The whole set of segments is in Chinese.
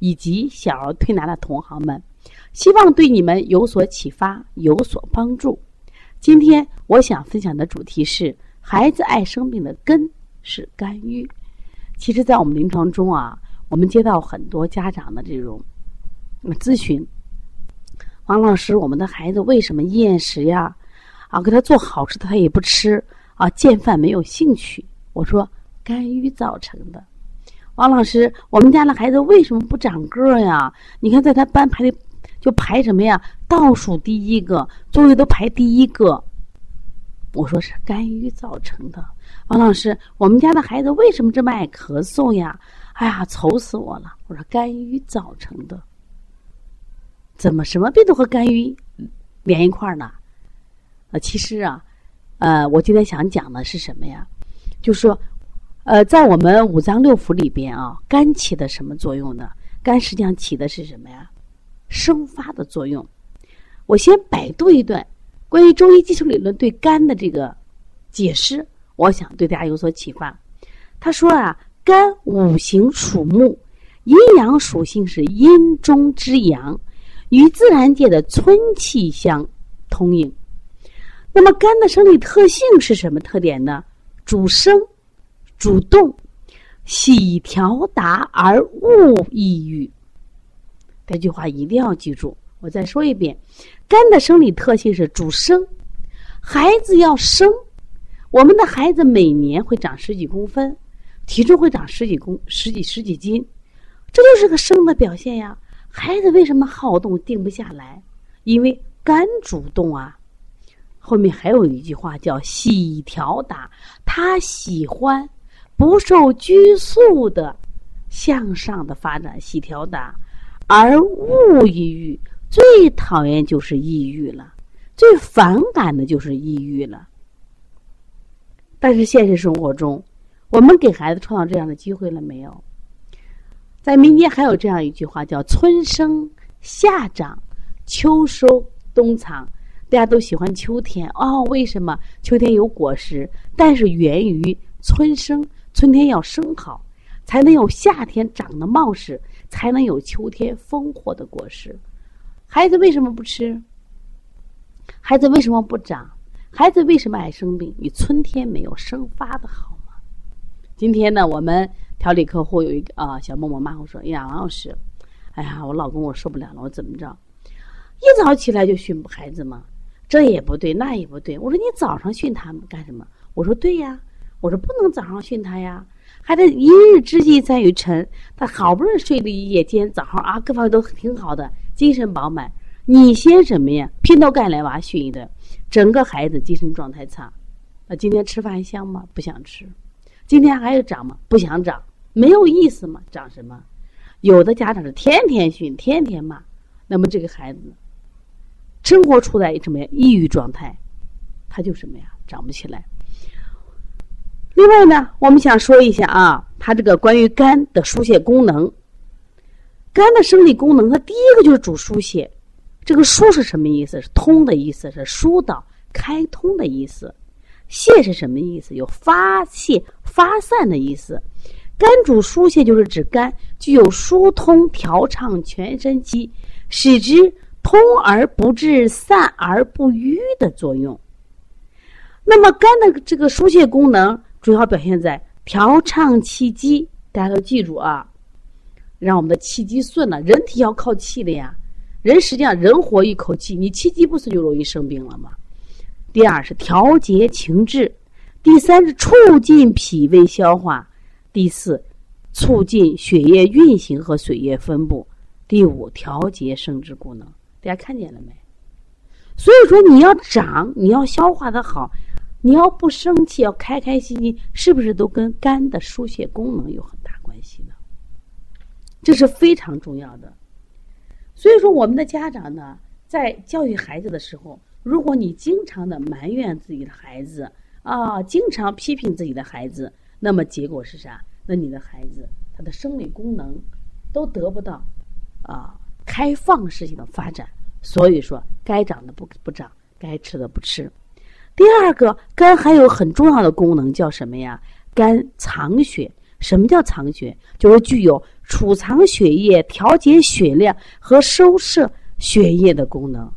以及小儿推拿的同行们，希望对你们有所启发，有所帮助。今天我想分享的主题是：孩子爱生病的根是肝郁。其实，在我们临床中啊，我们接到很多家长的这种咨询：王老师，我们的孩子为什么厌食呀？啊，给他做好吃的他也不吃啊，见饭没有兴趣。我说，肝郁造成的。王老师，我们家的孩子为什么不长个呀？你看，在他班排的就排什么呀？倒数第一个，座位都排第一个。我说是肝郁造成的。王老师，我们家的孩子为什么这么爱咳嗽呀？哎呀，愁死我了！我说肝郁造成的。怎么什么病都和肝郁连一块儿呢？呃，其实啊，呃，我今天想讲的是什么呀？就说。呃，在我们五脏六腑里边啊，肝起的什么作用呢？肝实际上起的是什么呀？生发的作用。我先百度一段关于中医基础理论对肝的这个解释，我想对大家有所启发。他说啊，肝五行属木，阴阳属性是阴中之阳，与自然界的春气相通应。那么肝的生理特性是什么特点呢？主生。主动，喜调达而恶抑郁。这句话一定要记住。我再说一遍，肝的生理特性是主生，孩子要生，我们的孩子每年会长十几公分，体重会长十几公十几十几斤，这就是个生的表现呀。孩子为什么好动定不下来？因为肝主动啊。后面还有一句话叫喜调达，他喜欢。不受拘束的向上的发展，喜调达，而物抑郁。最讨厌就是抑郁了，最反感的就是抑郁了。但是现实生活中，我们给孩子创造这样的机会了没有？在民间还有这样一句话，叫“春生夏长，秋收冬藏”。大家都喜欢秋天哦，为什么？秋天有果实，但是源于春生。春天要生好，才能有夏天长得茂实，才能有秋天丰硕的果实。孩子为什么不吃？孩子为什么不长？孩子为什么爱生病？你春天没有生发的好吗？今天呢，我们调理客户有一个啊，小默默妈我说：“哎呀，王老师，哎呀，我老公我受不了了，我怎么着？一早起来就训孩子吗？这也不对，那也不对。我说你早上训他们干什么？我说对呀。”我说不能早上训他呀，还得一日之计在于晨。他好不容易睡了一夜，今天早上啊，各方面都挺好的，精神饱满。你先什么呀？劈头盖脸娃训一顿，整个孩子精神状态差。那今天吃饭香吗？不想吃。今天还有长吗？不想长，没有意思吗？长什么？有的家长是天天训，天天骂，那么这个孩子生活处在什么呀？抑郁状态，他就什么呀？长不起来。另外呢，我们想说一下啊，它这个关于肝的疏泄功能。肝的生理功能，它第一个就是主疏泄。这个疏是什么意思？是通的意思，是疏导、开通的意思。泄是什么意思？有发泄、发散的意思。肝主疏泄，就是指肝具有疏通、调畅全身机，使之通而不滞、散而不瘀的作用。那么，肝的这个疏泄功能。主要表现在调畅气机，大家都记住啊，让我们的气机顺了。人体要靠气的呀，人实际上人活一口气，你气机不顺就容易生病了嘛。第二是调节情志，第三是促进脾胃消化，第四促进血液运行和水液分布，第五调节生殖功能。大家看见了没？所以说你要长，你要消化的好。你要不生气，要开开心心，是不是都跟肝的疏泄功能有很大关系呢？这是非常重要的。所以说，我们的家长呢，在教育孩子的时候，如果你经常的埋怨自己的孩子啊，经常批评自己的孩子，那么结果是啥？那你的孩子他的生理功能都得不到啊开放式性的发展。所以说，该长的不不长，该吃的不吃。第二个，肝还有很重要的功能，叫什么呀？肝藏血。什么叫藏血？就是具有储藏血液、调节血量和收摄血液的功能。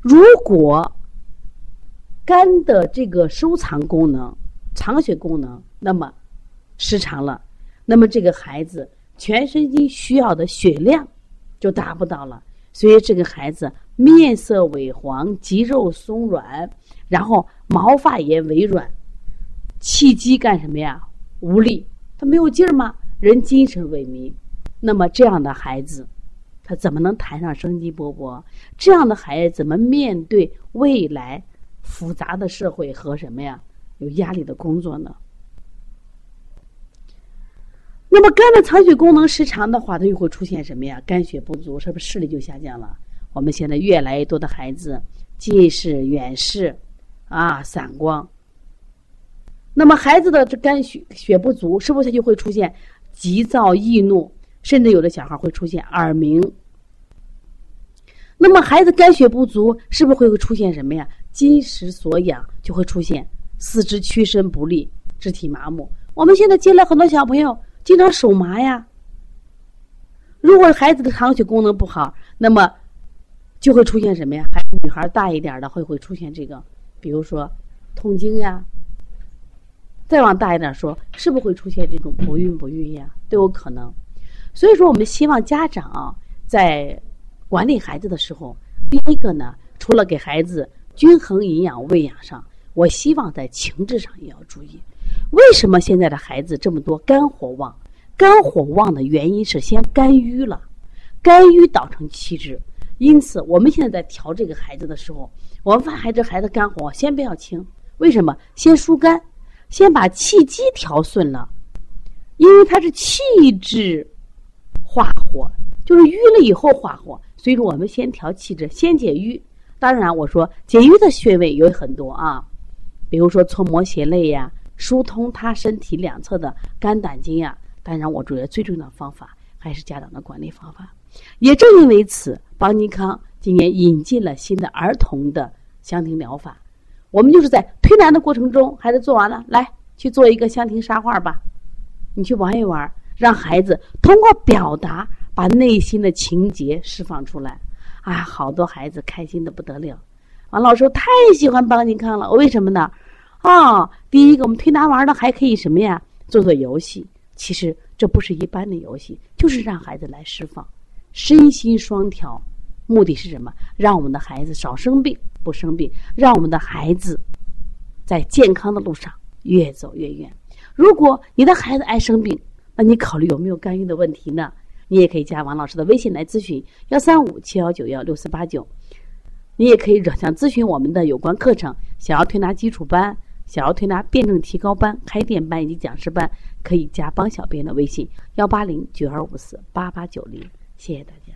如果肝的这个收藏功能、藏血功能，那么失常了，那么这个孩子全身心需要的血量就达不到了。所以这个孩子面色萎黄，肌肉松软，然后毛发也萎软，气机干什么呀？无力，他没有劲儿吗？人精神萎靡，那么这样的孩子，他怎么能谈上生机勃勃？这样的孩子怎么面对未来复杂的社会和什么呀？有压力的工作呢？那么肝的藏血功能失常的话，它又会出现什么呀？肝血不足，是不是视力就下降了？我们现在越来越多的孩子近视、远视，啊，散光。那么孩子的这肝血血不足，是不是就会出现急躁易怒，甚至有的小孩会出现耳鸣？那么孩子肝血不足，是不是会出现什么呀？筋石所养，就会出现四肢屈伸不利、肢体麻木。我们现在接了很多小朋友。经常手麻呀。如果孩子的藏血功能不好，那么就会出现什么呀？孩子女孩大一点的会会出现这个，比如说痛经呀。再往大一点说，是不是会出现这种不孕不育呀？都有可能。所以说，我们希望家长在管理孩子的时候，第一个呢，除了给孩子均衡营养喂养上，我希望在情志上也要注意。为什么现在的孩子这么多肝火旺？肝火旺的原因是先肝郁了，肝郁导成气滞。因此，我们现在在调这个孩子的时候，我们发现这孩子肝火先不要清，为什么？先疏肝，先把气机调顺了，因为它是气滞化火，就是瘀了以后化火。所以说，我们先调气滞，先解瘀。当然，我说解瘀的穴位有很多啊，比如说搓摩胁肋呀。疏通他身体两侧的肝胆经呀，当然我觉得最重要的方法还是家长的管理方法。也正因为此，邦尼康今年引进了新的儿童的香庭疗法。我们就是在推拿的过程中，孩子做完了，来去做一个香庭沙画吧，你去玩一玩，让孩子通过表达把内心的情节释放出来。啊，好多孩子开心的不得了。王老师太喜欢邦尼康了，为什么呢？啊，第一个，我们推拿完了还可以什么呀？做做游戏。其实这不是一般的游戏，就是让孩子来释放，身心双调。目的是什么？让我们的孩子少生病，不生病，让我们的孩子在健康的路上越走越远。如果你的孩子爱生病，那你考虑有没有肝郁的问题呢？你也可以加王老师的微信来咨询：幺三五七幺九幺六四八九。你也可以转向咨询我们的有关课程，想要推拿基础班。想要推拿辩证提高班、开店班以及讲师班，可以加帮小编的微信：幺八零九二五四八八九零。谢谢大家。